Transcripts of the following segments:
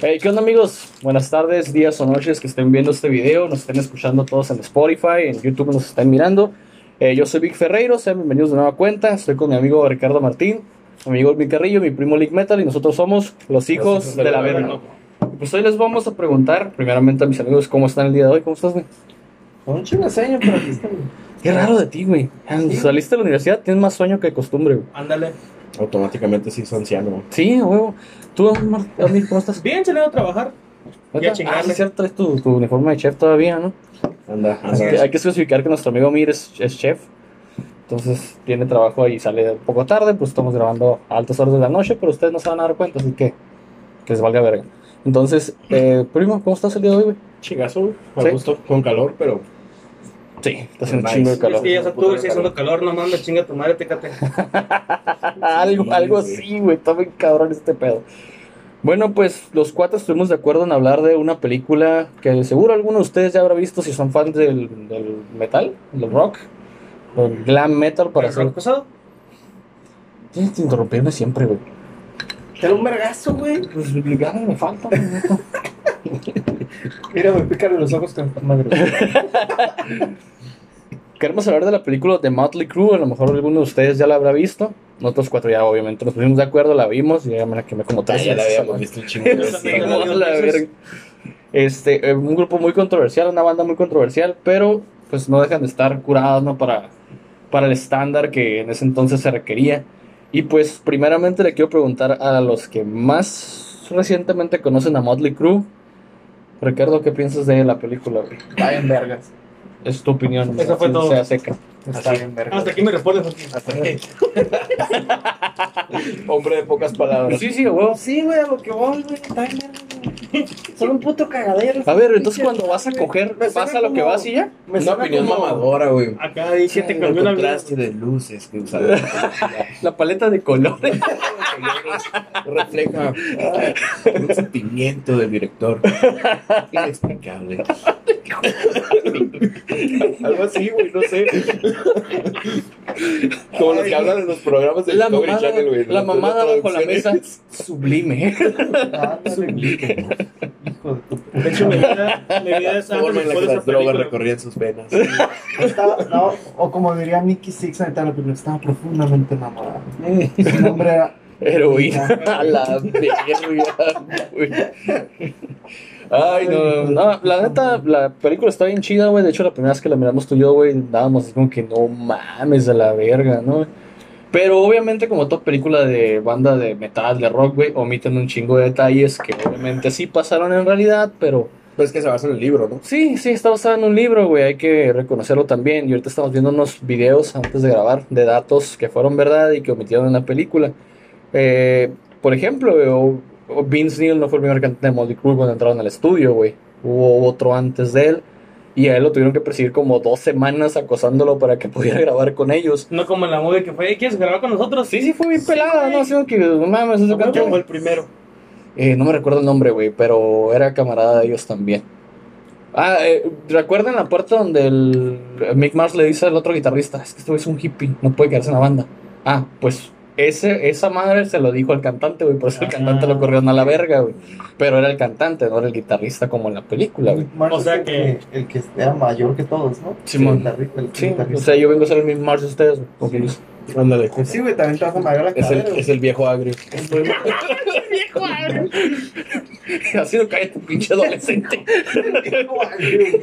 Hey, ¿qué onda amigos? Buenas tardes, días o noches que estén viendo este video, nos estén escuchando todos en Spotify, en YouTube nos están mirando. Eh, yo soy Vic Ferreiro, sean bienvenidos de nueva cuenta, estoy con mi amigo Ricardo Martín, mi amigo Vic Carrillo, mi primo Lick Metal y nosotros somos los hijos de la verga. Pues hoy les vamos a preguntar, primeramente a mis amigos, cómo están el día de hoy, ¿cómo estás, güey? Con un chingo de sueño, pero aquí está, güey. Qué raro de ti, güey. Sí. Saliste de la universidad, tienes más sueño que de costumbre, güey. Ándale. Automáticamente sí soy anciano. Sí, huevo. ¿Tú, Amir, cómo estás? Bien, salido a trabajar. ¿Neta? a chingarle. Ah, sí, es cierto, traes tu, tu uniforme de chef todavía, ¿no? Anda, Así anda. que hay que especificar que nuestro amigo Mir es, es chef. Entonces tiene trabajo y sale un poco tarde, pues estamos grabando a altas horas de la noche, pero ustedes no se van a dar cuenta, así que que les valga verga. Entonces, eh, primo, ¿cómo estás el día de hoy, güey? Chingazo, güey. A Sí. gusto, con calor, pero Sí, está haciendo un chingo de Es calor. que ya es octubre, si haciendo calor, no mames, chinga tu madre, técate. algo, Sí, algo güey. así, güey, está bien cabrón este pedo. Bueno, pues los cuatro estuvimos de acuerdo en hablar de una película que seguro alguno de ustedes ya habrá visto si son fans del, del metal, del rock, o glam metal para ¿El hacer... rock pasado? Tienes que interrumpirme siempre, güey. Te da un vergazo, güey. Pues ya me falta. Mira, güey, pícale los ojos con madre. Queremos hablar de la película de Motley Crue, a lo mejor alguno de ustedes ya la habrá visto. Nosotros cuatro ya obviamente nos pusimos de acuerdo, la vimos y ya me la quemé como ah, tres ya la habíamos visto un chingo. Este, eh, un grupo muy controversial, una banda muy controversial, pero pues no dejan de estar curadas, ¿no? Para, para el estándar que en ese entonces se requería. Y pues primeramente le quiero preguntar a los que más recientemente conocen a Motley Crue. Ricardo, ¿qué piensas de la película, bien vergas. Es tu opinión. Eso fue todo. Sea seca. Está bien. Hasta aquí me respondes. Joaquín. Hombre de pocas palabras. Sí, sí, huevo. Sí, güey, a lo que voy, güey. Está bien güey. Son un puto cagadero. A ver, entonces cuando vas a coger, Me vas suena a lo que vas y ya. Me Una opinión como- mamadora, güey. Acá dije, te cambió la contraste de luces que usaron. La paleta de colores. Refleja un sentimiento del director. Inexplicable. Algo así, güey, no sé. Como los que hablan en los programas de La Discovery mamada, Channel, güey. la mamada De bajo la mesa. Sublime. Hijo de tu. De hecho, mi vida, mi vida es La forma antes en la que las drogas recorrían sus venas. Estaba, no, o como diría Nicky Six en la película, estaba profundamente enamorado. Su nombre era. Heroína. A la verga, güey. Ay, no, no, la neta, la película está bien chida, güey. De hecho, la primera vez que la miramos tú y yo, güey, dábamos así como que no mames de la verga, ¿no? Pero obviamente, como toda película de banda de metal, de rock, güey, omiten un chingo de detalles que obviamente sí pasaron en realidad, pero Pues que se basa en el libro, ¿no? Sí, sí, está basada en un libro, güey, hay que reconocerlo también. Y ahorita estamos viendo unos videos antes de grabar de datos que fueron verdad y que omitieron en la película. Eh, por ejemplo, Vince Neil no fue el primer cantante de Motley Crue cuando entraron al estudio, güey. Hubo otro antes de él y a él lo tuvieron que perseguir como dos semanas acosándolo para que pudiera grabar con ellos. No como en la movie que fue, ¿quieres grabar con nosotros? Sí, sí, fue bien pelada, güey. ¿no? Como que, no mames, ese ¿Cómo canto- fue el primero? Eh, no me recuerdo el nombre, güey, pero era camarada de ellos también. Ah, eh, ¿recuerdan la parte donde el Mick Mars le dice al otro guitarrista, es que este güey es un hippie, no puede quedarse en la banda? Ah, pues ese, esa madre se lo dijo al cantante, güey, por eso el cantante lo corrió a la verga, güey. Pero era el cantante, no era el guitarrista como en la película, güey. O sea el que- El que era mayor que todos, ¿no? Simón. El el Sí, guitarrista. o sea, yo vengo a ser el Mars de ustedes, güey. ellos- Ándale. Pues sí, güey, también te vas a la Es cadera, el, es el viejo agrio. Así no cae tu pinche adolescente. güey.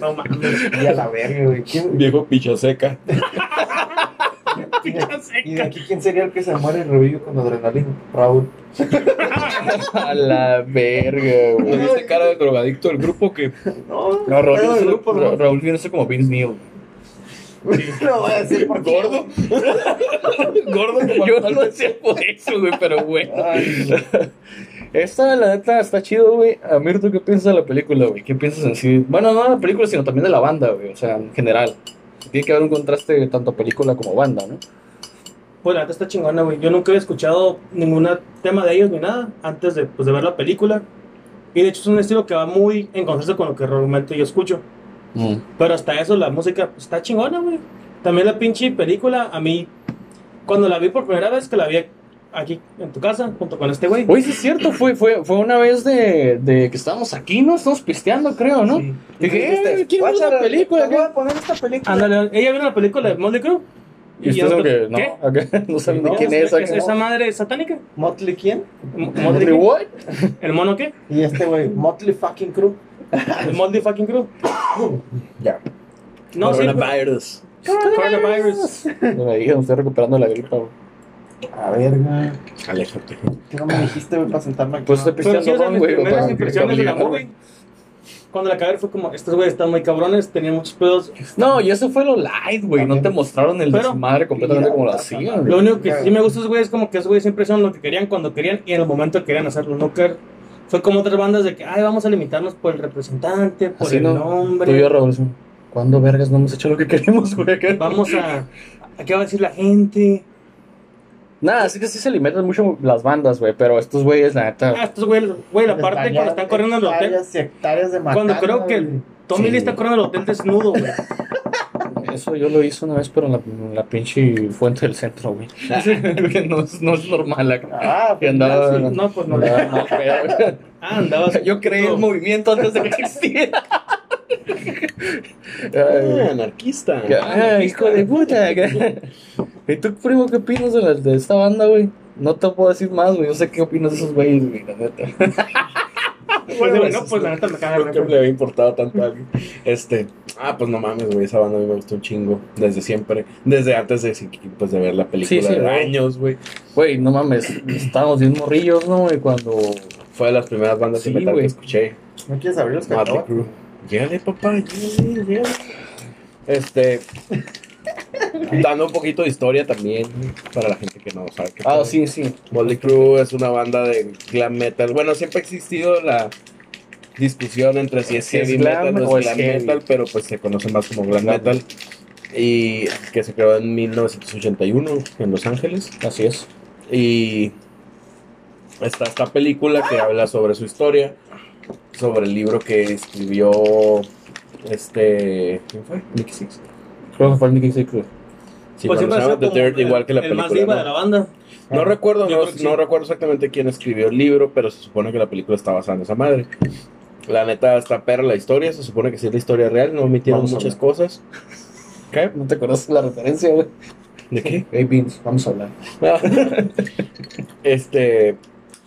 No mames. Y a la verga, güey. ¿Quién- Viejo picha seca. Y de aquí, ¿quién sería el que se muere y revive con adrenalina? Raúl. a la verga, ¿No güey. viste cara de drogadicto del grupo que No, No, Raúl, viene grupo, Ra- ¿no? Raúl viene a ser como Vince Neil. No voy a decir por qué. gordo? gordo como Yo no decía por eso, güey, pero güey. Ay, Esta, la neta, está chido, güey. Amir, ¿tú qué piensas de la película, güey? ¿Qué piensas en sí? Bueno, no de la película, sino también de la banda, güey. O sea, en general. Tiene que haber un contraste tanto película como banda, ¿no? Pues la neta está chingona, güey. Yo nunca había escuchado ningún tema de ellos ni nada antes de, pues, de ver la película. Y de hecho es un estilo que va muy en contraste con lo que realmente yo escucho. Mm. Pero hasta eso la música pues, está chingona, güey. También la pinche película, a mí, cuando la vi por primera vez, que la vi aquí en tu casa junto con este güey. Oye, sí es cierto, fue, fue, fue una vez de, de que estábamos aquí, ¿no? Estamos pisteando, creo, ¿no? Sí. Dije, Dijiste, eh, ¿quién ver "Guáchale, una película? te voy qué?" a poner esta película. Ándale, ella vio la película de Motley Crue. Y como que, no, ¿qué? acá, no saben No, de quién ¿Es, es. esa madre satánica? ¿Motley quién? Mo- ¿Motley what? ¿El mono qué? Y este güey, Motley fucking Crew. ¿El Motley fucking Crue? Ya. No, sí. Coronavirus. Coronavirus. Me dijeron, estoy recuperando la gripa, güey. A verga. Aléjate. ¿Qué no me dijiste, güey, para sentarme aquí? Pues sí, pisteando, o sea, ¿no, mis güey. primeras Para- impresiones de la movie. Cuando la acabé fue como, estos güeyes están muy cabrones, tenían muchos pedos. No, y eso fue lo light, güey. No te mostraron el Pero- desmadre completamente como lo hacían. Lo güey. único que sí me gusta güeyes es como que esos güeyes siempre son lo que querían cuando querían y en el momento que querían hacerlo. No que fue como otras bandas de que, ay, vamos a limitarnos por el representante, por Así el no. nombre. Tú y yo, Raúl, decimos, ¿cuándo vergas no hemos hecho lo que queremos, güey? Vamos a, a qué va a decir la gente. Nada, así que sí se limitan mucho las bandas, güey. Pero estos güeyes, la Ah, neta. estos güeyes, güey, la parte cuando están corriendo en el hotel. Hectáreas y hectáreas de Cuando creo que el Tommy Sí. Lee está corriendo en el hotel desnudo, güey. Eso yo lo hice una vez, pero en la, en la pinche fuente del centro, güey. No, es, no es normal acá. Ah, Que andaba. sí. No, pues no. andaba mal pedo, güey. Ah, andabas. Yo creé el movimiento antes de que existiera. Ah, Ay, anarquista. ay, hijo de puta. ¿Y tú, primo, qué opinas de, la- de esta banda, güey? No te puedo decir más, güey. Yo sé qué opinas de esos güeyes, güey, la neta. Pues, güey, no, pues la neta me caga de Creo que le había importado tanto a alguien. Este, ah, pues no mames, güey, esa banda a mí me gustó un chingo. Desde siempre. Desde antes de, pues, de ver la película Sí, sí, de güey. años, güey. Güey, no mames. Estábamos bien morrillos, ¿no? Y cuando. Fue de las primeras bandas Sí, de metal güey. que escuché. ¿No quieres abrir los Motley? Crue. Llégale, papá, llégale, llégale. Este. Dando un poquito de historia también para la gente que no sabe qué Ah, sí, sí. Motley Crue es una banda de glam metal. Bueno, siempre ha existido la discusión entre si es heavy glam metal o es glam heavy. metal, pero pues se conoce más como glam metal. Y que se creó en 1981 en Los Ángeles. Así es. Y está esta película que habla sobre su historia, sobre el libro que escribió este. ¿Quién fue? Nicky Six. El Nicky Six, güey. Sí, Pues siempre The Dirt, igual que la el más película. ¿no? de la banda. No recuerdo, no, recuerdo exactamente quién escribió el libro, pero se supone que la película está basada en esa madre. La neta está perra la historia, se supone que sí es la historia real, no omitieron muchas cosas. ¿Qué? ¿No te conoces la referencia, güey? ¿De qué? Hey, Beans, vamos a hablar. este.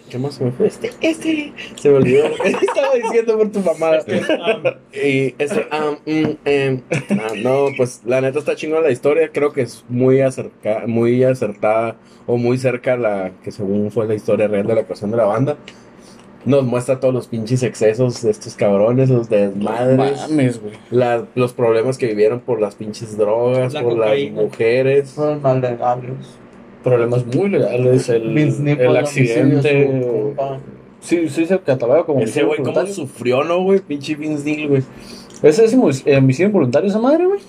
¿Qué más se me fue? Este, este. Se me olvidó estaba diciendo por tu mamada. Este, um, Y ese, ah, mm, em, ah, no, pues la neta está chingona la historia. Creo que es muy, acerca, muy acertada o muy cerca a la que según fue la historia real de la creación de la banda. Nos muestra todos los pinches excesos de estos cabrones, los desmadres, Mames, güey. la- los problemas que vivieron por las pinches drogas, La por cocaína. las mujeres. Fueron maldegables. Problemas muy legales. El, el accidente. Sí, sí se cataloga como Ese güey, ¿cómo sufrió, no, güey? Pinche Vince Neil, güey. ¿Ese es homicidio eh, homicidio involuntario esa madre, güey?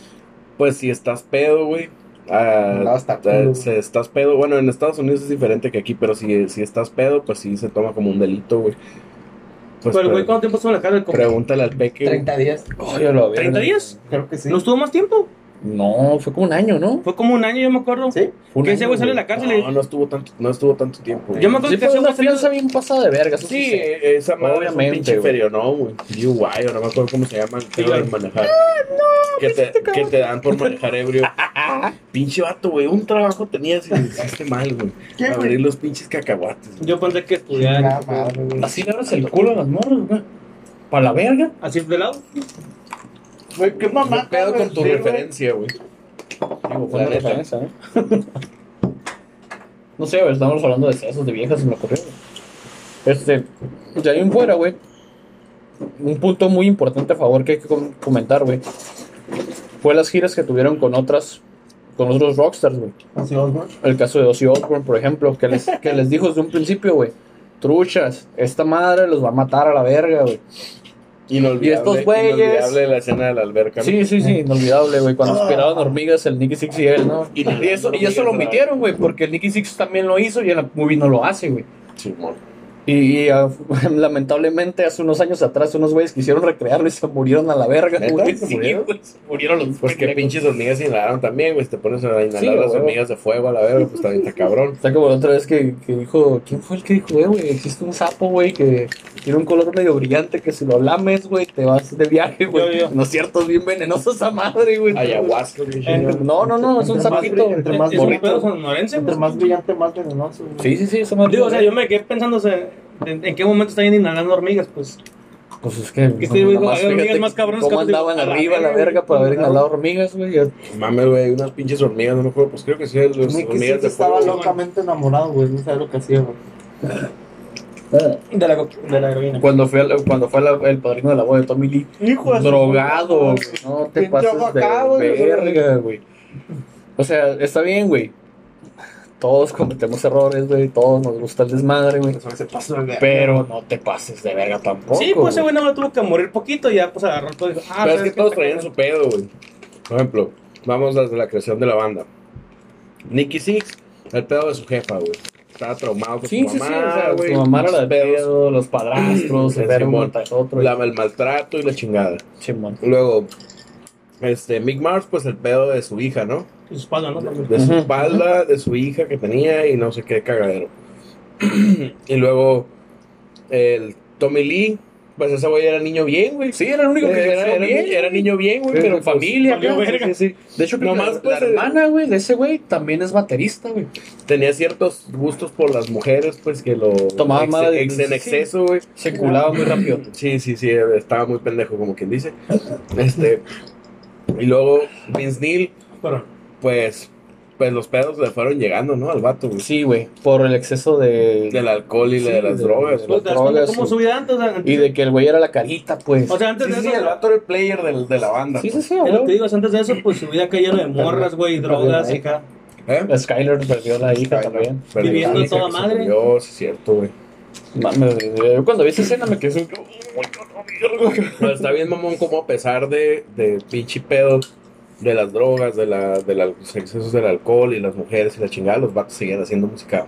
Pues si estás pedo, güey. ah, No, está culo. si estás pedo, bueno, en Estados Unidos es diferente que aquí, pero si, si estás pedo, pues sí se toma como un delito, güey. Pues pero el güey, ¿cuánto tiempo estuvo en la cárcel? Pregúntale al peque. güey. 30 días. Oh, ya lo había. ¿30 días? Creo que sí. ¿No estuvo más tiempo? No, fue como un año, ¿no? Fue como un año, yo me acuerdo. Sí. Fue un Que ese güey sale de la cárcel y... No, no estuvo tanto, no estuvo tanto tiempo. güey. Yo me acuerdo Sí, que fue una salió- fianza bien pasada de verga. Sí, esa madre Obviamente, es un pinche ferio, ¿no, güey? O no me acuerdo cómo se llama el pedo de DUI. manejar. que, te, que te dan por manejar ebrio. pinche vato, güey, un trabajo tenías y lo hiciste mal, güey. ¿Qué, güey? Abrir los pinches cacahuates. güey. Yo pensé que estudiar. Así le abres el culo a las morras, güey. ¿Para la verga? Así de lado. Güey, qué mamá. ¿Qué pedo con tu referencia, güey? Digo, fue La una referencia, ¿eh? no sé, güey, estamos hablando de sesos de viejas, se me ocurrió. güey. Este, de ahí en fuera, güey. Un punto muy importante a favor que hay que com- comentar, güey. Fue las giras que tuvieron con otras, con otros rockstars, güey. El caso de Ozzy Osbourne, por ejemplo, que les, que les dijo desde un principio, güey. Truchas, esta madre los va a matar a la verga, güey. Inolvidable, Y estos güeyes- inolvidable la escena de la alberca. ¿no? Sí, sí, sí, inolvidable, güey. Cuando aspiraban hormigas, el Nicky Six y él, ¿no? Y, eso, y eso lo omitieron, güey, porque el Nicky Six también lo hizo y en la movie no lo hace, güey. Y, y, ah, lamentablemente hace unos años atrás unos güeyes quisieron recrearlo y se murieron a la verga, güey. ¿Se Sí, murieron? se murieron los Pues que pendejos. pinches hormigas inhalaron también, güey. Te pones a inhalar Sí, las güey. hormigas de fuego a la verga, pues también está cabrón. Está como la otra vez que, que dijo, ¿quién fue el que dijo, eh, güey? Existe un sapo, güey, que tiene un color medio brillante que si lo lames, güey, te vas de viaje, güey. Yo, yo. No es cierto, es bien venenoso esa madre, güey. Ayahuasca, güey. No, no, no, es un Entre más sapito. entre más más brillante, más venenoso. güey. Sí, sí, sí, esa madre. Digo, o sea, yo me quedé pensando o sea, en, en qué momento están inhalando hormigas, pues. Pues es que. Que este güey dijo, nomás hay hormigas fíjate más cabronas ¿Cómo que andaban arriba a la verga, por haber inhalado hormigas, güey? Mames, güey, unas pinches hormigas, no me acuerdo. Pues creo que sí, las Nicky hormigas Six de estaba fuego. locamente enamorado, güey. No sabe lo que hacía, güey. De la, de la heroína. Cuando fue, al- cuando fue la- el padrino de la boda de Tommy Lee, Hijo drogado, güey. No te Pinche pases de güey. verga, güey. O sea, está bien, güey. Todos cometemos errores, güey. Todos nos gusta el desmadre, güey. Pero no te pases de verga tampoco. Sí, pues ese güey. más tuvo que morir poquito y ya pues agarró todo y dijo, ah, Pero es ¿sabes que todos traían su pedo, güey. Por ejemplo, vamos desde la creación de la banda. Nicky Six, el pedo de su jefa, güey. Estaba traumado con Sí, su sí, sí. mamá, O sea, güey. su mamá era la de pedos, pedo, los padrastros, el Sí, verbo otro. la- el maltrato y la chingada. Simón. Luego, este, Mick Mars, pues el pedo de su hija, ¿no? Y su espalda, ¿no? De su espalda, de su hija que tenía y no sé qué cagadero. y luego, el Tommy Lee, pues ese güey era niño bien, güey. Sí, era el único que Era, creció era, bien. ni- era niño bien, güey, Sí, pero pues, familia, verga. Sí, sí. De hecho, Nomás, la, pues, la hermana, güey, de ese güey también es baterista, güey. tenía ciertos gustos por las mujeres, pues que lo Tomaba ex- madre- ex- en sí. exceso, güey. Se culaba muy rápido. Sí, sí, sí, estaba muy pendejo, como quien dice. Este, y luego Vince Neil, pues, pues los pedos le fueron llegando, ¿no? Al vato, güey. Sí, güey, por el exceso de... Del alcohol y Sí, de las de- drogas. de güey. pues, ¿te das cuenta drogas, cómo sí. su vida antes? O sea, antes Y de que el güey era la carita, pues. O sea, antes Sí, de sí, eso. el vato era el player del- de la banda. sí, sí, pues. sí, Es lo que güey. digo, antes de eso, pues su vida llena de morras, güey, drogas y acá. ¿Eh? Skyler perdió la hija también. Viviendo hija toda madre. sí, es cierto, güey. Yo cuando vi esa escena me quedé así, Pero está bien, mamón, como a pesar de, de pinche pedo de las drogas, de, la, de la- los excesos del alcohol y las mujeres y la chingada, los vatos seguían haciendo música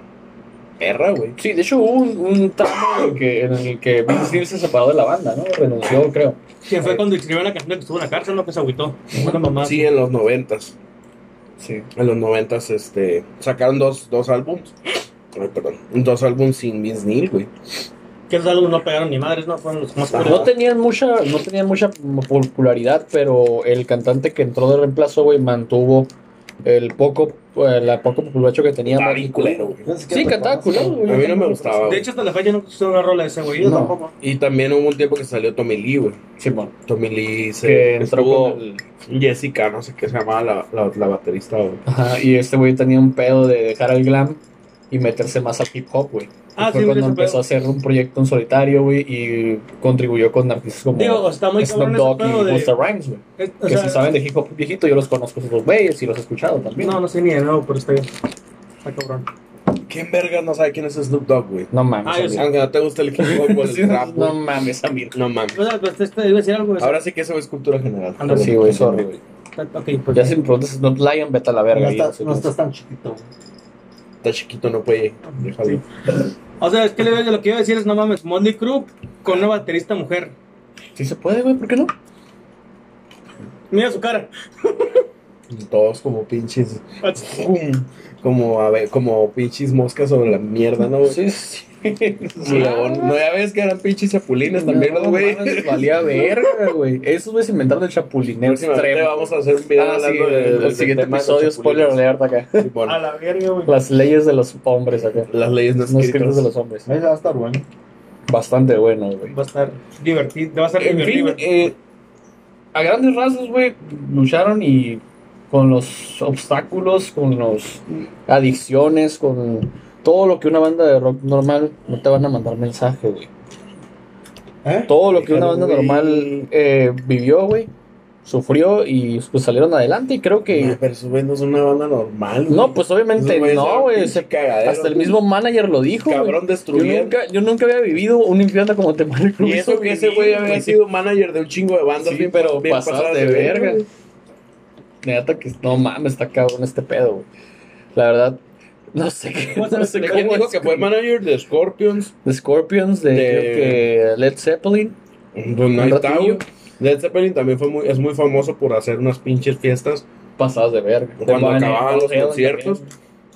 perra, güey. Sí, de hecho hubo un, un tramo en el que, en el que Vince Neil se separó de la banda, ¿no? Renunció, creo. Que fue cuando escribió la canción que estuvo en la cárcel, ¿no? Que se agüitó. Una mamá. Sí, en los noventas. Sí. En los noventas, este, sacaron dos, dos álbums. Ay, perdón. Dos álbums sin Vince Neil, güey. Que esos álbumes no pegaron ni madres, ¿no? Fueron los más Ajá. No tenían mucha, no tenían mucha popularidad, pero el cantante que entró de reemplazo, güey, mantuvo el poco, eh, la poco popularidad que tenía. Bien culero. Sí, cantaba culero, güey. A mí no me gustaba. De hecho, hasta la fecha no escuché una rola de ese güey. Yo No. tampoco. Y también hubo un tiempo que salió Tommy Lee, güey. Simón. Tommy Lee se Que entró con el- Jessica, no sé qué se llamaba la, la, la baterista, güey. Ajá, y este güey tenía un pedo de dejar el glam y meterse más al hip hop, güey. Ah, fue sí, cuando empezó pedo. a hacer un proyecto en solitario, güey, y contribuyó con artistas como Digo, está muy Snoop Dogg y de. Busta Rhymes, güey. es- Que sea, si saben de hip hop viejito, yo los conozco esos güeyes y los he escuchado también. No, no sé ni de nuevo, pero está bien. Está cabrón. ¿Quién verga no sabe quién es Snoop Dogg, güey? No mames. Ah, Amir. Aunque no te gusta el hip hop o el Sí, rap, no mames, Amir. No mames. O sea, pues este iba a decir algo. Ahora sí que eso es cultura general. Ándale. Sí, güey, sorry, güey. Ok, pues. Ya si me preguntas Snoop Lion, vete a la verga. No, estás, no tan chiquito, güey. Está chiquito, no puede dejarlo. O sea, es que le- lo que iba a decir es, no mames, Motley Crue con una baterista mujer. Sí se puede, güey, ¿por qué no? Mira su cara. Todos como pinches. Como, a ver, como pinches moscas sobre la mierda, ¿no? güey? Sí, sí. León. No, ya ves que eran pinches chapulines también, los güey. Valía verga, güey. Esos güeyes inventaron el chapulineo extremo. vamos a hacer un video Ah, sí, hablando de- el, del siguiente episodio, spoiler alert acá. A la verga, güey. Las leyes de los hombres acá. Las leyes no escritas de los hombres. Ahí va a estar bueno. Bastante bueno, güey. Va a estar divertido. Va a estar En fin, divertido. eh, a grandes rasgos, güey, lucharon y con los obstáculos, con las adicciones, con todo lo que una banda de rock normal no te van a mandar mensaje, güey. ¿Eh? Todo lo que una banda güey. normal eh, vivió, güey, sufrió y pues salieron adelante y creo No, que... pero güey no son una banda normal. güey. No, pues obviamente no, güey. Hasta el mismo manager lo dijo. Cabrón Yo destruyendo. nunca, yo nunca había vivido un infierno como te Crue Y eso que ese güey había sido manager de un chingo de bandas. Sí, bien- pero bien de verga. Neta que no mames, está cabrón este pedo, güey. La verdad, No sé qué. ¿Cómo se No sé llama? ¿Quién cómo dijo que fue manager de Scorpions? The Scorpions, de, De- creo que Led Zeppelin. Pues no Un hay. Led Zeppelin también fue muy, es muy famoso por hacer unas pinches fiestas. Pasadas de verga. Cuando De acababan los conciertos.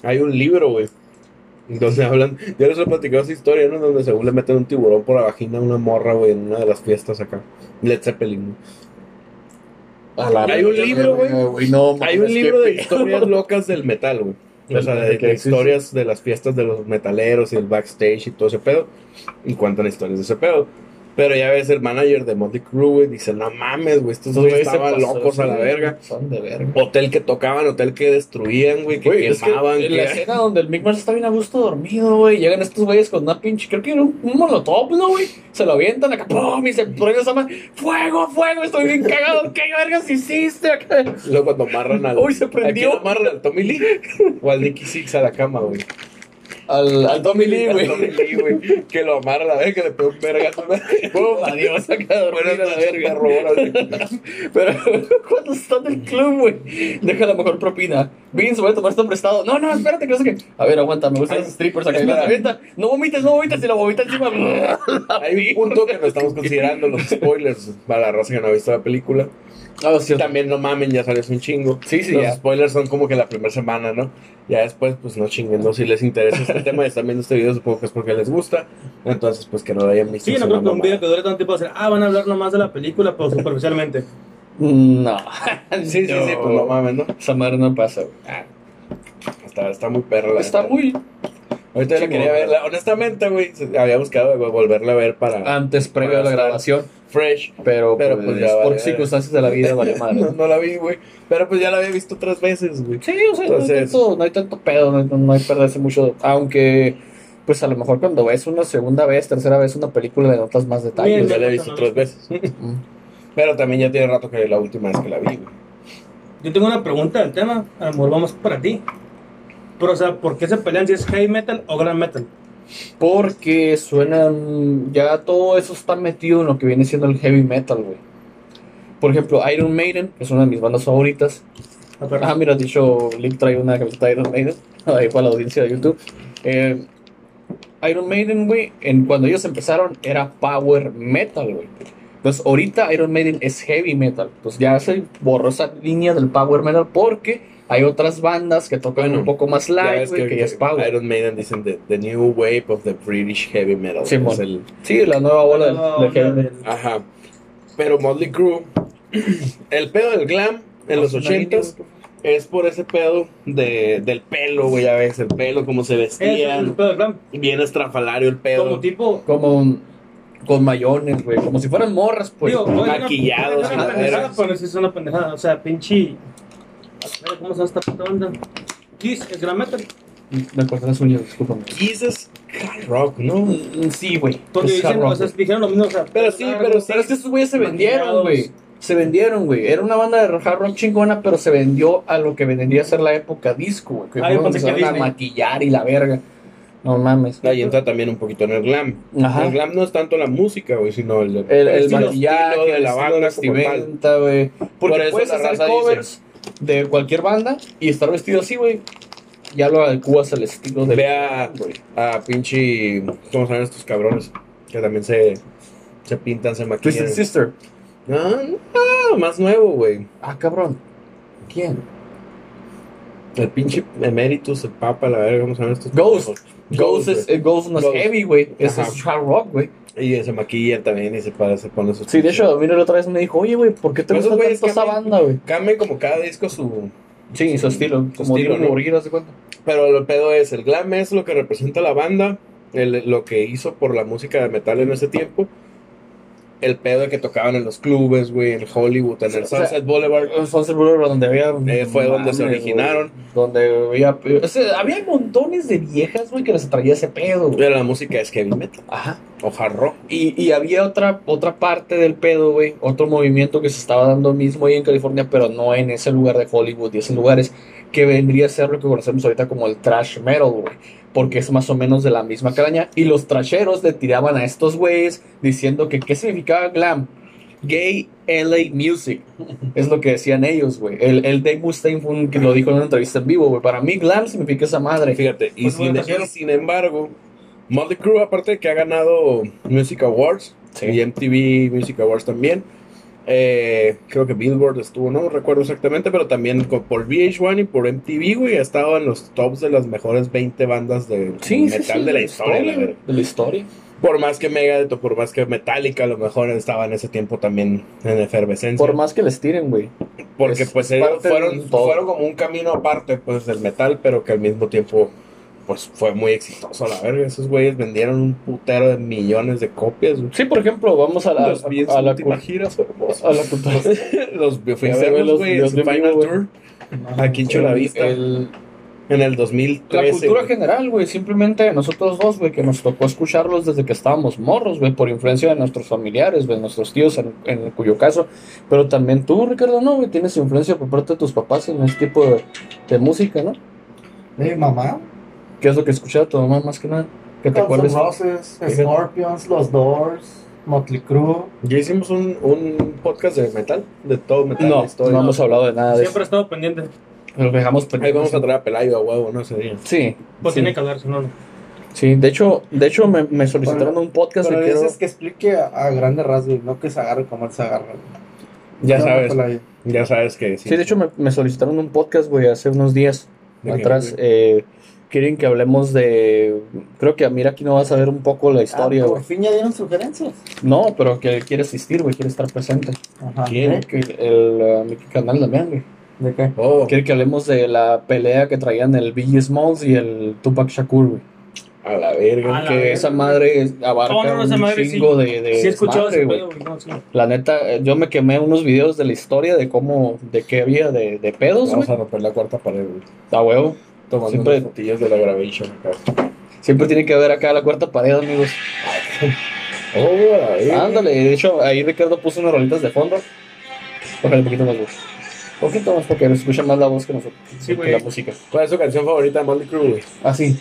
Hay un libro, güey. Entonces hablan, yo les he platicado esa historia, ¿no? Donde según le meten un tiburón por la vagina a una morra, güey, en una de las fiestas acá. Led Zeppelin. A la Hay un libro, güey. No, Hay un libro qué de pedo. historias locas del metal, güey. O sea, de, Que de historias de las fiestas de los metaleros y el backstage y todo ese pedo. Y cuentan historias de ese pedo. Pero ya ves, el manager de Motley Crue, güey, dice, no mames, güey, estos güeyes estaban pasó, locos a la verga. Son de verga. Hotel que tocaban, hotel que destruían, güey, que Güey, es que quemaban. en la escena donde el Mick Mars está bien a gusto dormido, güey. Llegan estos güeyes con una pinche, creo que era un, un molotov, ¿no, güey? Se lo avientan acá, ¡pum! Y se ponen esa madre, ¡fuego, fuego! Estoy bien cagado, ¿qué vergas hiciste acá? Luego cuando amarran al. Uy, se ¿A prendió. quién amarran al Tommy Lee? O al Nicky Six a la cama, güey. Al, al Tommy Lee, güey. Que lo amarra a la verga, que le pega un vergazo. ¡Pum! Adiós, acá dormido Buenas a la verga. Pero cuando está en el club, güey, deja la mejor propina. Vince, voy a tomar esto prestado. No, no, espérate, que no sé qué. A ver, aguanta, me gustan los strippers acá. La. No vomites, no vomites, y la vomita encima. Hay un punto que no estamos considerando, los spoilers, para la raza que no ha visto la película. Ah, cierto. También no mamen, ya salió un chingo. Sí, sí, Los ya. spoilers son como que la primera semana, ¿no? Ya después, pues no chinguen, ¿no? Si les interesa este tema y están viendo este video, supongo que es porque les gusta. Entonces, pues que no lo hayan visto. Sí, no creo que un video que dure tanto tiempo ser, ah, van a hablar nomás de la película, pero superficialmente. No. Sí, sí, sí, pues no mames, ¿no? Esa madre no pasa, güey. Ah, está, está muy perra la Está neta. muy Ahorita la quería ver. honestamente, güey, quedado de volverla a ver para antes, previo a la grabación. Fresh. Pero, Pero, pues, pues, ya por vale. circunstancias de la vida, vale madre. No, no la vi, güey. Pero pues ya la había visto tres veces, güey. Sí, o sea, no, hay tanto, no hay tanto pedo, no hay, no hay perderse mucho. Aunque, pues a lo mejor cuando ves una segunda vez, tercera vez una película, le notas más detalles. Bien, Ya la he visto no. veces. Pero también ya tiene rato que la última vez que la vi, güey. Yo tengo una pregunta del tema, a lo mejor vamos para ti. Pero, o sea, ¿por qué se pelean si es heavy metal o grand metal? Porque suenan. Ya todo eso está metido en lo que viene siendo el heavy metal, güey. Por ejemplo, Iron Maiden, que es una de mis bandas favoritas. Ah. Ah, mira, dicho, Link trae una camiseta de Iron Maiden. Ahí para la audiencia de YouTube. Eh, Iron Maiden, güey, en, cuando ellos empezaron era power metal, güey. Entonces, ahorita Iron Maiden es heavy metal. Pues ya se borró esa línea del power metal porque hay otras bandas que tocan Bueno, un poco más Ya light, ves güey, que, ya es power. Iron Maiden dicen the, the new wave of the British heavy metal. Sí, Es el- Sí, la nueva ola del, No, heavy metal. Ajá. Pero Motley Crue, el pedo del glam en los ochentas es por ese pedo de, del pelo, güey, ya ves, el pelo, cómo se Es el vestían. pedo del glam. Bien estrafalario el pedo. Como tipo. Como con mayones, güey, como si fueran morras, pues. digo, maquillados Una, pendejada, pero sí es una pendejada. O sea, pinche. A ver, ¿Cómo se puta banda? Kiss es grand metal. Me corté las uñas, discúlpame. Kiss es hard rock, ¿no? Mm, Sí, güey. Porque dicen, rock, o sea, dijeron lo mismo. O sea, Pero sí, pero sí. Pero es que estos güeyes se vendieron, güey. Se vendieron, güey. Era una banda de hard rock chingona, pero se vendió a lo que vendría a ser la época disco, güey. Que Ah, fue donde empezaron a maquillar y la verga. No mames. Ahí entra también un poquito en el glam. Ajá. El glam no es tanto la música, güey, sino el, El, el estilo- maquillaje, estilo de el la banda de como tal. vestimenta, güey. Porque Por eso puedes la hacer raza covers de cualquier banda y estar vestido así, güey. Ya lo adecuas al estilo de. Ve a, a pinche. ¿Cómo se llaman estos cabrones? Que también se, se pintan, se maquillan. Twisted Sister. No, no, más nuevo, güey. Ah, cabrón. ¿Quién? El pinche Emeritus, el Papa, la verga, ¿cómo se llaman estos? Ghost. pendejos? Ghost, es, eh, Ghost no es Ghost. heavy, güey. Es hard rock, güey. Y se maquillan también y se, para, se pone sus. Sí, de hecho, mira, la otra vez me dijo, oye, güey, ¿por qué te Pero gusta tanto esa banda, güey? Cambian como cada disco su. Sí, su estilo. Su como estilo, ¿no? morir, ¿haz de cuenta? Pero el pedo es: el glam es lo que representa la banda, el- lo que hizo por la música de metal en ese tiempo. El pedo de que tocaban en los clubes, güey, en Hollywood, en el O sea, Sunset Boulevard. Sunset Boulevard, donde había... Eh, fue donde se originaron. donde había... O sea, había montones de viejas, güey, que les atraía ese pedo. Pero la música es heavy metal Ajá. o hard rock. Y, y había otra, otra parte del pedo, güey, otro movimiento que se estaba dando mismo ahí en California, pero no en ese lugar de Hollywood y esos lugares, que vendría a ser lo que conocemos ahorita como el trash metal, güey. Porque es más o menos de la misma calaña. Y los trasheros le tiraban a estos güeyes diciendo que qué significaba glam. Gay LA Music. Es lo que decían ellos, güey. El, el Dave Mustaine fue un que lo dijo en una entrevista en vivo, güey. Para mí, glam significa esa madre. Fíjate, y Pues, sin, bueno, y sin embargo, Motley Crue, aparte de que ha ganado Music Awards Sí. y MTV Music Awards también, eh, creo que Billboard estuvo, no recuerdo exactamente, pero también por VH1 y por MTV, güey, ha estado en los tops de las mejores 20 bandas de Sí, metal sí, de la historia. De la historia. Por más que Megadeth o por más que Metallica, a lo mejor estaba en ese tiempo también en efervescencia. Por más que les tiren, güey. Porque es pues ellos parte fueron, fueron como un camino aparte pues del metal, pero que al mismo tiempo pues fue muy exitoso a la verga. Esos güeyes vendieron un putero de millones de copias. güey. Sí, por ejemplo, vamos a la, Los a, su la, última gira, fue hermoso. a la cultura. Los fui a a los en Final vivo. Tour aquí en Chulavista El- en el La 2013. cultura güey. general, güey, simplemente nosotros dos, güey, que nos tocó escucharlos desde que estábamos morros, güey, por influencia de nuestros familiares, güey, nuestros tíos, en, en cuyo caso, pero también tú, Ricardo, no, güey, tienes influencia por parte de tus papás en este tipo de, de música, ¿no? Mi mamá. ¿Qué es lo que escuchaba tu mamá más que nada? Que te acuerdes. Roses. Scorpions, Los Doors, Motley Crue. Ya hicimos un, un podcast de metal, de todo metal. No, de historia. no hemos hablado de nada de Siempre he estado pendiente. Lo dejamos Ahí vamos a traer a Pelayo a huevo, no ese día. Sí, Pues sí, tiene que hablar, si no, no. sí, de hecho, de hecho me, me solicitaron un podcast Pero que le quiero... que explique a, a grandes rasgos, no que se agarre como él se agarra. Ya No, sabes, Pelayo. ya sabes que sí. Sí, de hecho me, me solicitaron un podcast, güey, hace unos días ¿De atrás. eh, quieren que hablemos de... Creo que mira aquí no vas a ver un poco la historia, Ah, güey. por fin ya dieron sugerencias. No, pero que quiere asistir, güey, quiere estar presente. Ajá. ¿Quién? Que el, uh, mi canal Damián, güey. ¿De qué? Oh, Quiere que hablemos de la pelea que traían el Biggie Smalls y el Tupac Shakur, güey. a la verga. A la Que verga. esa madre abarca Oh, no, no, esa un madre chingo sí. de, de Sí he escuchado güey. pedo. No, sí. La neta, eh, yo me quemé unos videos de la historia de cómo, de qué había de, de pedos. Vamos a romper la cuarta pared, güey. A huevo. Tomando Siempre- unas fotillas de la Gravation acá. Siempre tiene que haber acá la cuarta pared, amigos. Oh. Ándale, de hecho, ahí Ricardo puso unas rolitas de fondo. Bájale un poquito más, güey. Un poquito más porque escucha más la voz que nosotros. Sí, que la música. ¿Cuál es su canción favorita de Motley Crue, güey? Así,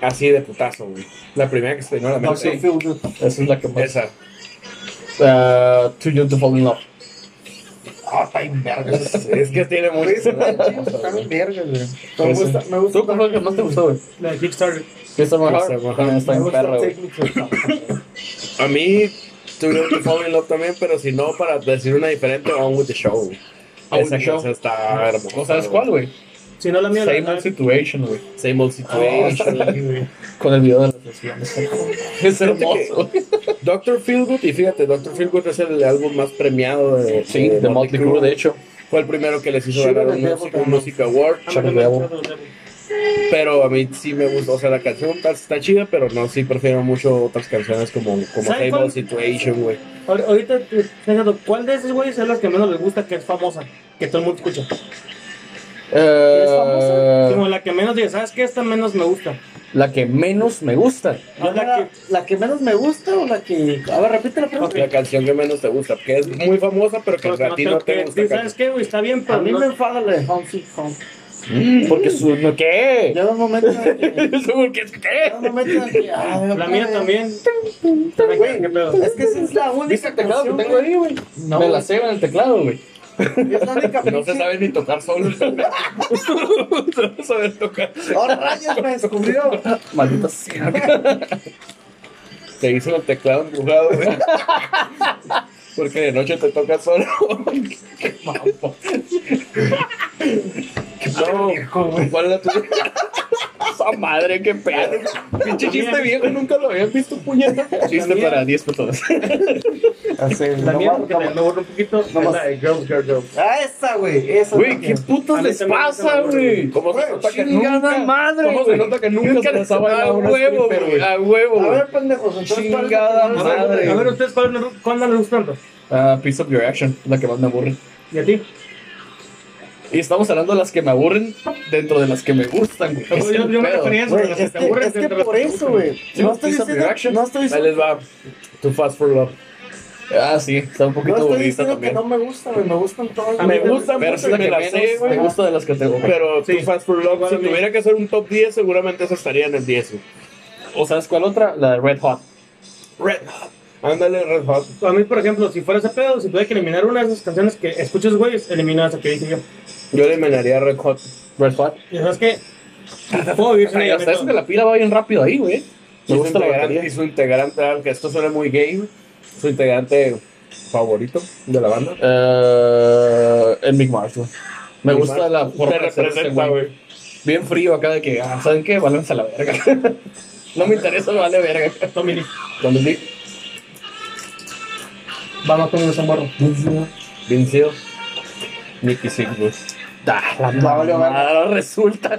Así de putazo, güey. La primera que se a la mente. Esa es la que más. Esa. Uh, Too Young to Fall in Love. Ah, está bien verga. Es, que tiene mucho. está bien verga, güey. Me Ese. gusta, me gusta. ¿Tú cuál fue el que más te gustó, güey? La de Kickstarter. Heart. También está Me en gusta perra, güey. Take Me to the Top. A mí, Young to Fall in Love también, pero si no, para decir una diferente, On With The Show. Esa Show. está hermosa. ¿No sabes cuál, güey? Si no, la mía, la Same Old Situation, güey. Same Old Situation. Con el video de las lesiones. Es Fíjate hermoso. Doctor Feelgood, y fíjate, Doctor Feelgood es el álbum más premiado de, Sí, de Motley Crue, de hecho. Fue el primero que les hizo ganar the un, Music- también. un Music Award. Pero a mí sí me gustó, o sea, la canción está, está chida, pero no, sí prefiero mucho otras canciones como, como. Old Situation, güey. Ahor- Ahorita, eh, pensando, ¿cuál de esos güeyes es la que menos les gusta, que es famosa? Que todo el mundo escucha. Eh, Como la que menos dice, ¿sabes qué? Esta menos me gusta. la que menos me gusta. Yo la la, que- la que menos me gusta o la que. A ver, repite la pregunta. La canción que menos te gusta, que es muy famosa, pero que a no ti no te que- gusta. ¿Sabes qué, güey? Está bien, pero A mí no- me enfada la de Home. Porque su. ¿no, ¿Qué? Llega un momento en el que. ¿Por qué? Llega un momento en el que. ah, La mía vez. también. Güey, ¿Qué pedo? Es que esa es la única. ¿Viste el teclado que tengo ahí, güey? No, me la sé en el teclado, güey. Es la única No se sabe ni tocar solo. no sabe tocar. Ahora rayos me descubrió. Maldita sea. Te hizo el teclado empujado, güey. Porque de noche te toca solo. Qué mambo. No, ¿cuál es la tuya? Esa madre, qué pedo. Pinche chiste viejo, nunca lo había visto, puñeta. Chiste para 10 personas. Así, La más- porque no me borro un poquito, es más. la de Girls, Girls, Girls. Ah, esa, güey. Esa Güey, ¿qué también. putos les también pasa, güey? ¿Cómo se nota que Chingada nunca? madre, ¿Cómo se nota que nunca se les ha bailado A una huevo, stripper, güey. A huevo, A ver, pendejos, entonces. Chingada ¿cuál es la- madre. A ver, ¿ustedes cuál, no les gusta tanto? Ah, Piece of Your Action, la que más me aburre. ¿Y a ti? Y estamos hablando de las que me aburren dentro de las que me gustan, güey. Yo, Es yo, yo me refería a eso, Güey, de las que es te que, aburren es que por que eso, gustan. güey. No estoy diciendo. No estoy Ahí diciendo. les va. Too Fast for Love. Ah, sí, está un No poquito diciendo que también. no me gusta, güey. Me gustan todas. Me me gusta Pero mucho me que la sé, güey. me gusta de las que tengo. Pero Sí. Too Fast for Love, si mí. tuviera que hacer un top 10, seguramente esa estaría en el 10. güey. ¿O sabes cuál otra? La de Red Hot. Red Hot. Ándale, Red Hot. A mí, por ejemplo, si fuera ese pedo, si tuviera que eliminar una de esas canciones que escuchas, güey, elimino esa que dije yo. Yo eliminaría Red Hot. Red Hot. Y sabes qué? Puedo vivir sin Ay, ella, hasta eso que la pila va bien rápido ahí, güey. Y Me su gusta la integrante- batería. Y su integrante, aunque esto suena muy gay, güey, su integrante favorito de la banda. Eh, el Mick Mars, güey. Me Mick gusta Mars. la forma de ser ese representa, güey. güey. Bien frío acá de que, ah, ¿saben qué? Válanse a la verga. no me interesa, vale verga. Tommy Lee. Vamos con ese morro. Hill. Nicky Six, güey. Ah, la mamada, resulta.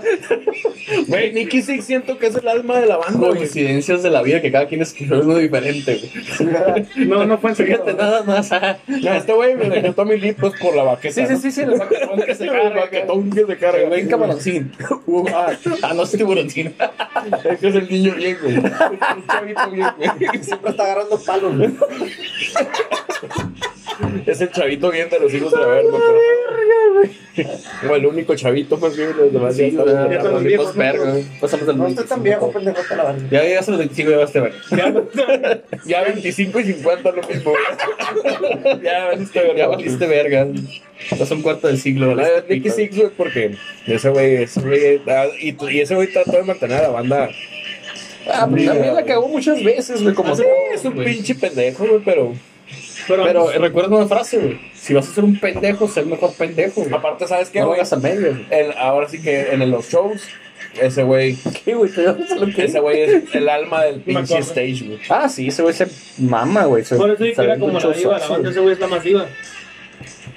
Güey, Nicky Six siento que es el alma de la banda, güey. Coincidencias de la vida que cada quien escribió uno diferente, güey. No, no fue. Fíjate nada más. ah. No, este güey me dejó Tommy Lee pues por la baqueta. Sí, sí, ¿no? sí, sí, el baquetón que se El carga. baquetón que se carga. El buen camaroncín. Uh, ah, ah, no es tiburoncín. Es que es el niño bien, güey. Un chavito bien, güey. Siempre está agarrando palos, güey. Es el chavito bien de los hijos de la verga, pero. O el único chavito más bien de los demás. Sí, ya ya los viejos, verga. Pasamos del No estoy tan viejo, pendejo, te la verga. Ya llegas a los 25 y vas a. Ya 25 y 50 lo mismo. güey. ya valiste verga. Ya valiste verga. Estás un cuarto del siglo. La de Nicky. Six, güey, porque ese güey, ese güey, ah, y, y ese güey trató de mantener a la banda. Ah, pero también la cagó muchas veces, güey, como Sí, todo, es un pinche pendejo, güey, pero. Pero, Pero recuerda una frase, güey. Si vas a ser un pendejo, sé el mejor pendejo, güey. Aparte, ¿sabes qué, No güey? hagas a medias, güey. El- Ahora sí que en los shows, ese güey, ¿Qué, güey? ¿Te das lo que ese güey es el alma del pinche stage, güey. Ah, sí, ese güey se mama, güey. Se- por eso dije que era como la diva, la banda ese güey es la más diva.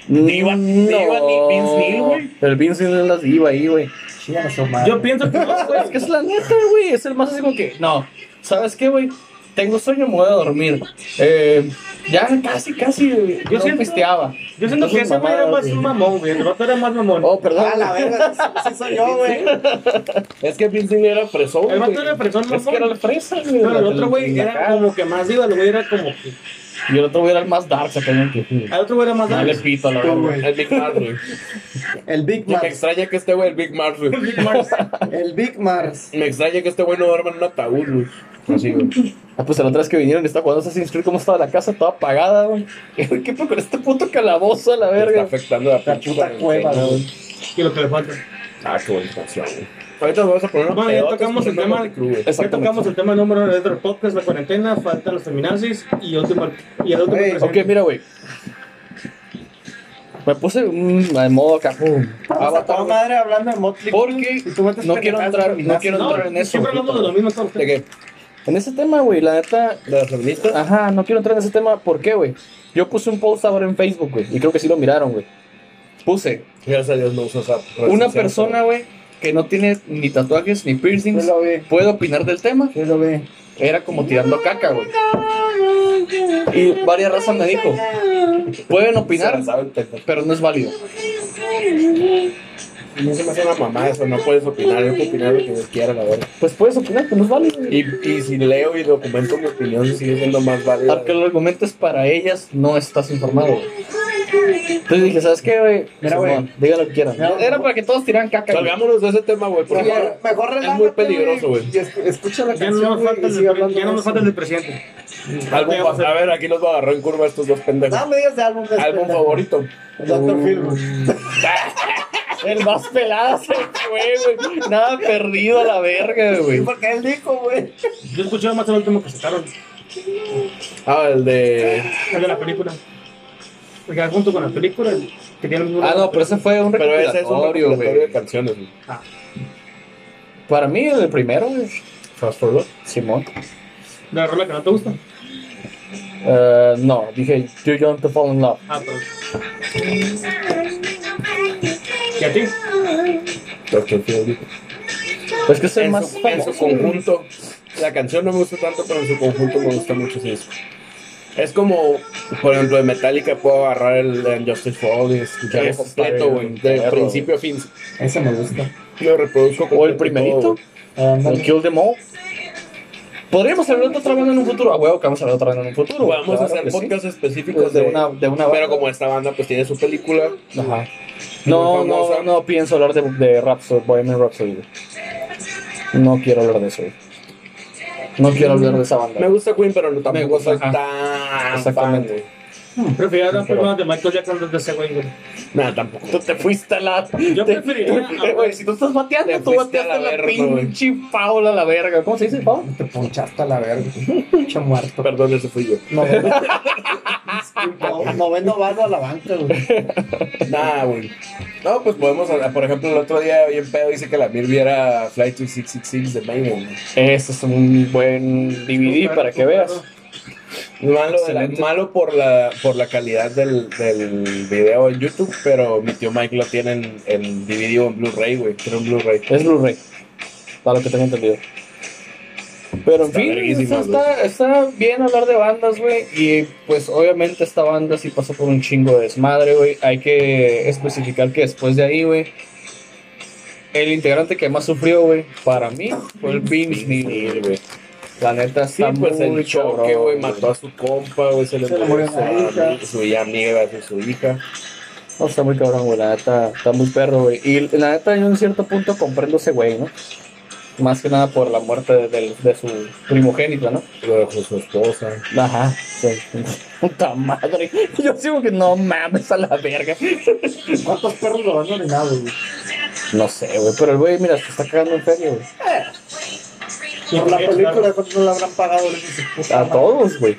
Diva- diva ni Vince Neil, güey. El Vince Neil es la diva ahí, güey. No. Yo pienso que no, güey. Es que es la neta, güey. Es el más así como que, no, ¿sabes qué, güey? Tengo sueño, me voy a dormir. Eh, ya casi, casi, güey, Yo yo siento- pisteaba. Yo siento que ese güey era más un mamón, güey. El vato era más mamón. Oh, perdón. Ah, la verga, sí, soy yo, güey. Es que Vince Neil era fresón, El vato era fresón Es que era mamón. el fresa, güey. Pero el otro güey era como que más diva, el güey era como que. Y el otro güey era el más dark, que. El otro güey era más Dale dark. pito a la Tú, verdad. güey. El Big Mars, güey. El Big Y me Mars. extraña que este güey, el Big Mars, güey. El Big Mars. Me extraña que este güey no duerma en un ataúd, güey. Así, güey. Ah, pues la otra vez que vinieron, estaba jugando Assassin's Creed, cómo estaba la casa toda apagada, güey. ¿Qué pedo con este puto calabozo a la Está verga? afectando la, La pinche puta cueva, güey. güey. Y lo que le falta. Ah, qué canción, güey. Ahorita nos vamos a poner una Bueno, ya tocamos el tema. Ya tocamos el tema número uno del podcast, la cuarentena, faltan los feminazis y, último, y el último presidente. Ok, mira, güey. Me puse un en modo a avatar, madre hablando de Motley Porque no quiero entrar- de no quiero No, entrar en eso, siempre hablamos de lo mismo todos. ¿De qué? En ese tema, güey, la neta. ¿De las feministas? Ajá, no quiero entrar en ese tema. ¿Por qué, güey? Yo puse un post ahora en Facebook, güey. Y creo que sí lo miraron, güey. Puse Gracias a Dios no red una persona, güey, que no tiene ni tatuajes ni piercings. Lo vi, Puede opinar del tema. yo lo vi. Era como tirando caca, güey. Y varias razas me dijo: Pueden opinar, el pero no es válido. Mí se me hace una mamá eso, no puedes opinar, yo puedo opinar lo que yo quiera, la verdad. Pues puedes opinar, pero no es válido. Y, y si leo y documento mi opinión, sigue siendo más válida. Aunque lo argumentes para ellas, no estás informado. güey. Entonces dije, ¿sabes qué, güey? Mira, güey. Diga lo que quieran. Mira, Era para que todos tiraran caca. güey. Salgámonos de ese tema, güey, Mejor, mejor es relájate, muy peligroso, güey. Y es- escucha la Ya no canción, nos güey, falta y el, sigue del- hablando ya no de nos eso. falta el presidente. álbum, va a ser- a ver, aquí los voy a agarrar en curva estos dos pendejos. No me digas de álbum. de Álbum pendejo. favorito. El Dr. Phil, güey. El más pelado se fue, güey. Nada perdido a la verga, güey. Porque él dijo, güey. Yo escuché más el último que sacaron, Ah, el de. el de la película. Porque junto con la película, el que tiene el mismo Ah, no, pero ese fue un Pero ese es un recopilatorio, de güey. canciones, güey. Para mí, el primero, güey. Fast forward. Simón. La rola que no te gusta. Eh, no, dije, Too Young to Fall in Love. Ah, pero. ¿Y a ti? Dr. Phil. Pues que es el En más su, en su famoso. conjunto. La canción no me gusta tanto, pero en su conjunto me gusta mucho ese disco. Es como, por ejemplo, de Metallica puedo agarrar el, el Justice for All y escucharlo completo, güey. De principio a fin. Ese me gusta. Lo reproduzco O el primerito. Ándale. El Kill Them All. Podríamos hablar de otra banda en un futuro. A huevo que vamos a hablar de otra banda en un futuro. Vamos a hacer que sí. podcasts específicos Pues de de, una, de una Pero banda. como esta banda pues tiene su película, Ajá. No, no, no pienso hablar de, de Rhapsody, Bohemian Rhapsody. No quiero hablar de eso. güey. No quiero hablar de esa banda. Me gusta Queen, pero no tampoco gusta, soy tan Exactamente. fan, güey. Prefiero las películas de Michael Jackson antes de ese güey, güey. Nah, tampoco. Tú te fuiste a la. Yo te- preferiría- te- Güey, si tú estás bateando, Te tú bateaste a la la, verga, güey. pinche Paula a la verga. ¿Cómo se dice, Paula? Te ponchaste a la verga. Pinche muerto. Perdón, ese fui yo. No, no, noveno vaso a la banca, güey. Nah, güey. No, pues podemos hablar. Por ejemplo, el otro día, bien pedo, dice que la Mir viera Flight to 666 de Mayhem. Este es un buen DVD para que veas. Malo, de la- Excelente. malo por la por la calidad del, del video en YouTube, pero mi tío Mike lo tiene en, en DVD o en Blu-ray, güey. Quiero un Blu-ray. Es Blu-ray. Para lo que tengo entendido. Pero en Está fin, está, está, está bien hablar de bandas, güey. Y pues obviamente esta banda sí pasó por un chingo de desmadre, güey. Hay que especificar que después de ahí, güey, el integrante que más sufrió, güey, para mí fue el Vince Neil, güey. La neta Sí, está pues muy el choque, güey, mató a su compa, güey, se le Se murió su, su amiga, su, su hija. No, está muy cabrón, güey. La neta está muy perro, güey. Y la neta, en cierto punto comprendo ese güey, ¿no? Más que nada por la muerte de, de- de su primogénita, ¿no? Lo dejó su esposa. Ajá, sí. Puta madre. Yo sigo que no mames a la verga. ¿Cuántos perros lo han orinado, güey? No sé, güey, pero el güey, mira, se está cagando en serio, güey. Por la película, ¿cuánto no le habrán pagado? A todos, güey.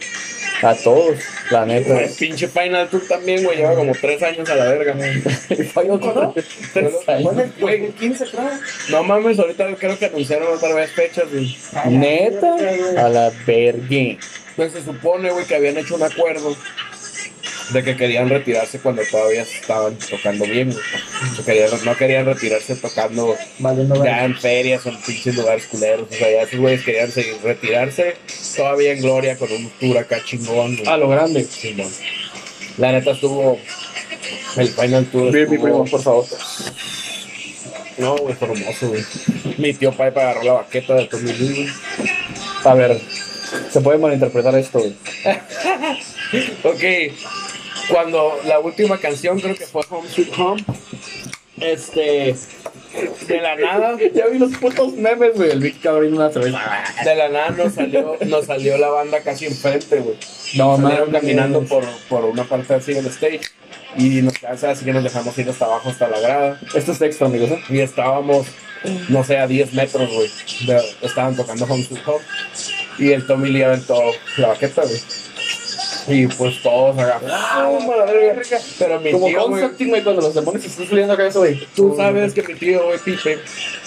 A todos, la neta. El pinche Final Tour también, güey, lleva como tres años a la verga. Falló ¿No? tres- tres años. Fue en el 2015, creo. No mames, ahorita creo que anunciaron otra vez fechas, güey. Neta, a la verga. Pues se supone, güey, que habían hecho un acuerdo de que querían retirarse cuando todavía estaban tocando bien, güey. Que querían- no querían retirarse tocando Valiendo ya en ferias o en pinches lugares culeros. O sea, ya esos güeyes querían seguir, retirarse todavía en gloria con un tour acá chingón. güey. A lo grande. La neta estuvo. El Final Tour. Bien, mi primo, por favor. No, güey, fue hermoso, güey. Mi tío Pipe agarró la baqueta de Tommy Lee, güey. A ver, se puede malinterpretar esto, güey. Ok, cuando la última canción creo que fue Home Sweet Home, este, de la nada, Ya vi los putos memes, güey. El Vic abriendo una cerveza. de la nada nos salió, nos salió la banda casi enfrente, güey. No, Salieron caminando por, por una parte así del stage y nos cansa, así que nos dejamos ir hasta abajo, hasta la grada. Esto es extra, amigos, ¿eh? Y estábamos, no sé, a 10 metros, güey. Estaban tocando Home Sweet Home. Y el Tommy Lee aventó la baqueta, güey. Y pues todos agarraron. ¡Ah, la verga! Pero mi Como tío, concepting, güey, cuando los demonios se están subiendo acá, eso, güey. tú sabes que mi tío, güey, Pipe,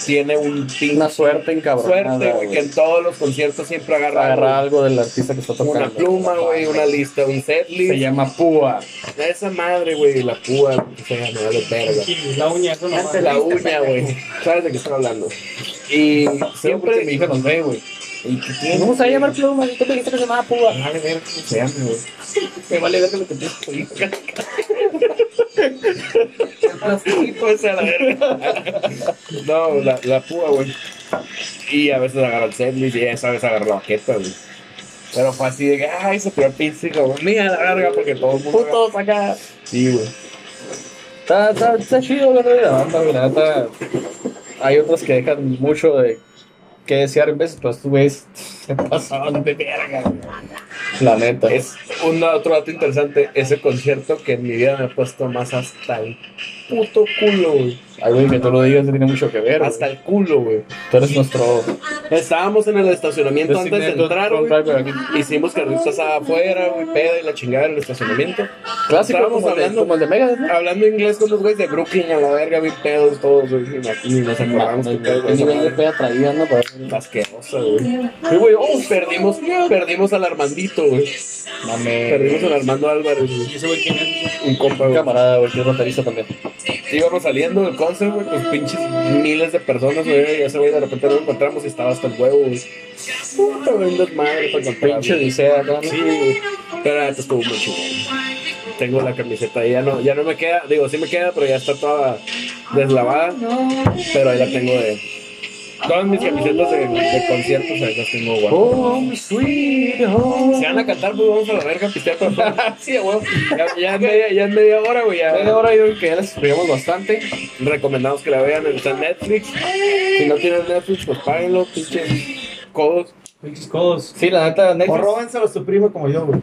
tiene un pinche Una suerte encabronada, suerte, güey, que en todos los conciertos siempre agarra, Agarra algo del artista que está tocando. una pluma, güey, una lista, un setlist. Se llama Púa. Esa madre, güey, la púa, se llama de verga. La uña, eso nomás. La uña, güey. ¿Sabes de qué estoy hablando? Y Siempre siempre mi hija nos ve, güey. ¿Y qué tiene? ¿Cómo se va a llamar pluma? Tú me dijiste que se llamaba Púa. Vale, ver cómo se llama, güey. Me vale ver que lo que te verga. No, la, la púa, güey. Y a veces agarra el setlist y esa vez agarra la baqueta, güey. Pero fue así de que, ay, se tiró el pinche, güey. Mira la verga, porque todo el mundo. Putos acá. Sí, güey. Está, está, está chido de la banda, güey. La neta, hay otros que dejan mucho de que desear en veces, pero estos güeyes se pasaban de verga. La neta. Es un otro dato interesante, ese concierto que en mi vida me he puesto más hasta el puto culo, güey. Ay, güey, que tú lo digas tiene mucho que ver. Hasta güey. el culo, güey. Tú eres nuestro. Estábamos en el estacionamiento antes de entrar, güey. Hicimos estaba afuera, güey, peda y la chingada en el estacionamiento. Clásico Estábamos como, de- hablando- como el de Megadeth, ¿no? Hablando inglés con los güeyes de Brooklyn a la verga, bien pedos todos, güey. Y nos acordamos que pedo nivel de peda traída, ¿no? Asquerosa, güey. Sí, güey, oh, perdimos, perdimos al Armandito, güey. Mame. Perdimos al Armando Álvarez, güey. ¿Y ese güey quién es? Un compa, güey. camarada, güey, que es baterista también. Íbamos saliendo del concert, güey, pues pinches miles de personas, güey. Y ese güey de repente lo encontramos y estaba hasta el huevo, güey. Puta, güey, un desmadre para encontrarlo. Pinche odisea, ¿no? Sí, güey. Pero neta estuvo muy chido. Tengo la camiseta y ya no, ya no me queda, digo, sí me queda, pero ya está toda deslavada. Pero ahí la tengo de. Todas mis camisetas de, de conciertos ahí las tengo guardadas. Home, sweet home. Si van a cantar, pues vamos a la verga, pistear sí, güey. Ya, ya, es media, ya es media hora, güey. Ya Media hora yo creo que ya les explicamos bastante. recomendamos que la vean. Está en Netflix. Si no tienen Netflix, pues páguenlo, pinches codos. Pinches codos. Sí, la neta, O Netflix. róbenselo a su primo como yo, güey.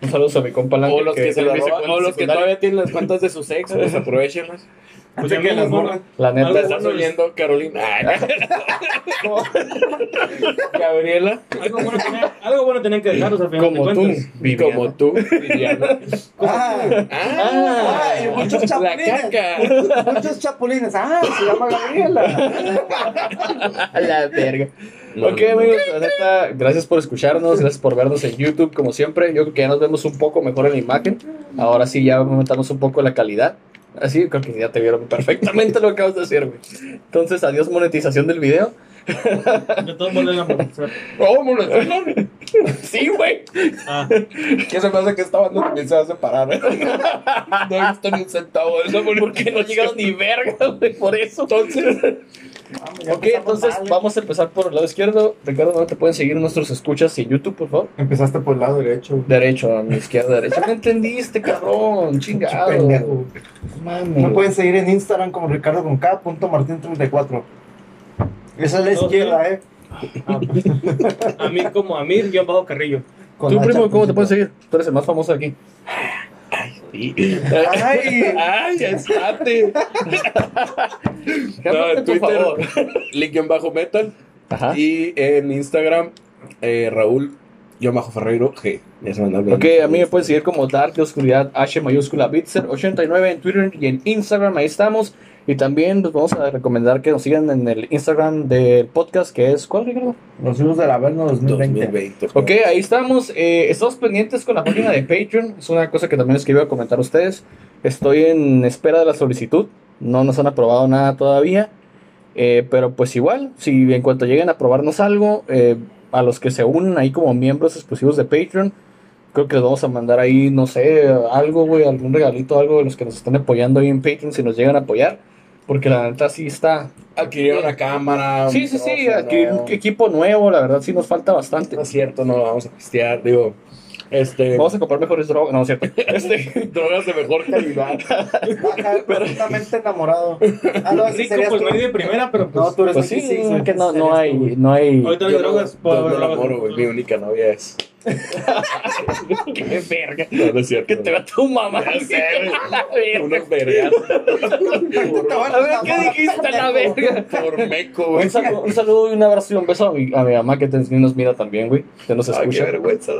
Un saludo a mi compa Lange, O los que, se lo roban, o los que todavía tienen las cuentas de sus ex, pues aprovechenlas. Pues que las borran. La neta, ¿Estás oyendo, Carolina? Gabriela, Algo bueno, tenía- algo bueno tenían que dejarlos al final como de tú. Viviana. como tú, Viviana. Ah, Ah, ah, y muchos la chapulines. caca. Muchos, muchos chapulines. Ah, se llama Gabriela. A la verga. No, ok, no, no. amigos, la neta, gracias por escucharnos, gracias por vernos en YouTube, como siempre. Yo creo que ya nos vemos un poco mejor en la imagen. Ahora sí, ya aumentamos un poco la calidad. Así, creo que ya te vieron perfectamente lo que acabas de hacer, güey. Entonces, adiós monetización del video. De todos modos, la monetizar. Oh, monetización. Sí, güey. Ah, ¿Qué se me hace que esta banda también se va a separar? No he visto ni un centavo de eso. Porque no llegaron ni verga, güey, por eso. Entonces, Ok, entonces mal, ¿eh? vamos a empezar por el lado izquierdo. Ricardo, ¿dónde te pueden seguir nuestros escuchas en YouTube, por favor? Empezaste por el lado derecho. Derecho, a mi izquierda, derecha. No entendiste, cabrón, chingado. Mames. Me pueden seguir en Instagram como Ricardo con K, Martín 34. Esa es la izquierda, eh. ah, pues. A mí como Amir, guion bajo Carrillo. Con ¿Tú, primo, cómo te pueden seguir? Tú eres el más famoso aquí. Ay, Ay, estate. No, en Twitter, link bajo metal. Ajá. Y en Instagram, eh, Raúl, yo bajo Ferreiro G. Ok, a mí me pueden seguir como Dark de Oscuridad H mayúscula Bitzer 89 en Twitter y en Instagram, ahí estamos. Y también les vamos a recomendar que nos sigan en el Instagram del podcast, que es ¿cuál, Ricardo? los hijos del Averno 2020. 2020. Ok, ahí estamos. Eh, estamos pendientes con la página de Patreon. Es una cosa que también les quería comentar a ustedes. Estoy en espera de la solicitud. No nos han aprobado nada todavía. Eh, pero pues igual, si en cuanto lleguen a aprobarnos algo, eh, a los que se unen ahí como miembros exclusivos de Patreon, creo que les vamos a mandar ahí, no sé, algo, güey, algún regalito, algo de los que nos están apoyando ahí en Patreon, si nos llegan a apoyar. Porque la neta sí está. Adquirir una cámara. Sí, un sí, sí, adquirir un equipo nuevo, la verdad sí nos falta bastante. No es cierto, no lo vamos a pistear. Digo, este. Vamos a comprar mejores drogas, no, no es cierto. Este, drogas de mejor calidad. Perfectamente enamorado. Ah, no, Rico, pues tú. no hay de primera, pero pues. No, tú eres pues sí, que no, no hay, no hay. Ahorita drogas. puedo haber. Mi única novia es. Qué verga. No, no es cierto. Que te va tu mamá. Ya sé, Unos vergas. a ver, ¿qué dijiste la verga? Por meco, güey. Un saludo, un saludo y un abrazo y un beso a mi, a mi mamá que te- nos mira también, güey. Que nos Ay, qué escucha. vergüenza.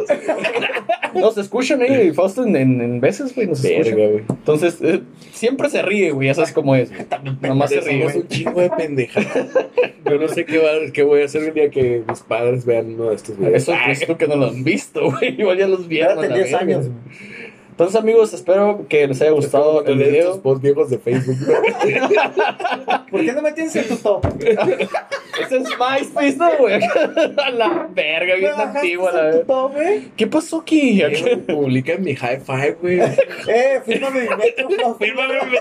Nos escuchan, eh, y Fausto en, en, en veces, güey, nos escuchan. Verga, güey. Entonces, eh, siempre se ríe, güey, ya sabes cómo es. Nomás se ríe, Somos güey. un chingo de pendejadas. Yo no sé qué, va, qué voy a hacer el día que mis padres vean uno de estos videos. Eso es tú que no lo han visto, güey. Igual ya los vieron. a Espérate la 10 verga. años. güey. Entonces, amigos, espero que les haya gustado el Estos video. posts viejos de Facebook. ¿Por qué no me tienes en tu top? Ese es MySpace, ¿no, güey? A la verga, ¿Me bien bajaste antiguo, a la verga. top, eh? ¿Qué pasó aquí? Que Publica en mi high five, güey. Eh, fírmame mi metro. Fírmame mi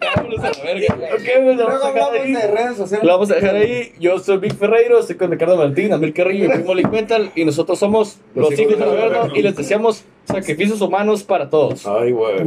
Vámonos a la verga. Ok, pues lo vamos a dejar ahí. de redes sociales. Lo vamos a dejar ahí. Yo soy Vic Ferreiro, estoy con Ricardo Martín, Amir Carrillo y Primo Lick Metal. Y nosotros somos los hijos del Averno y les deseamos sacrificios humanos para todos. Ay, güey.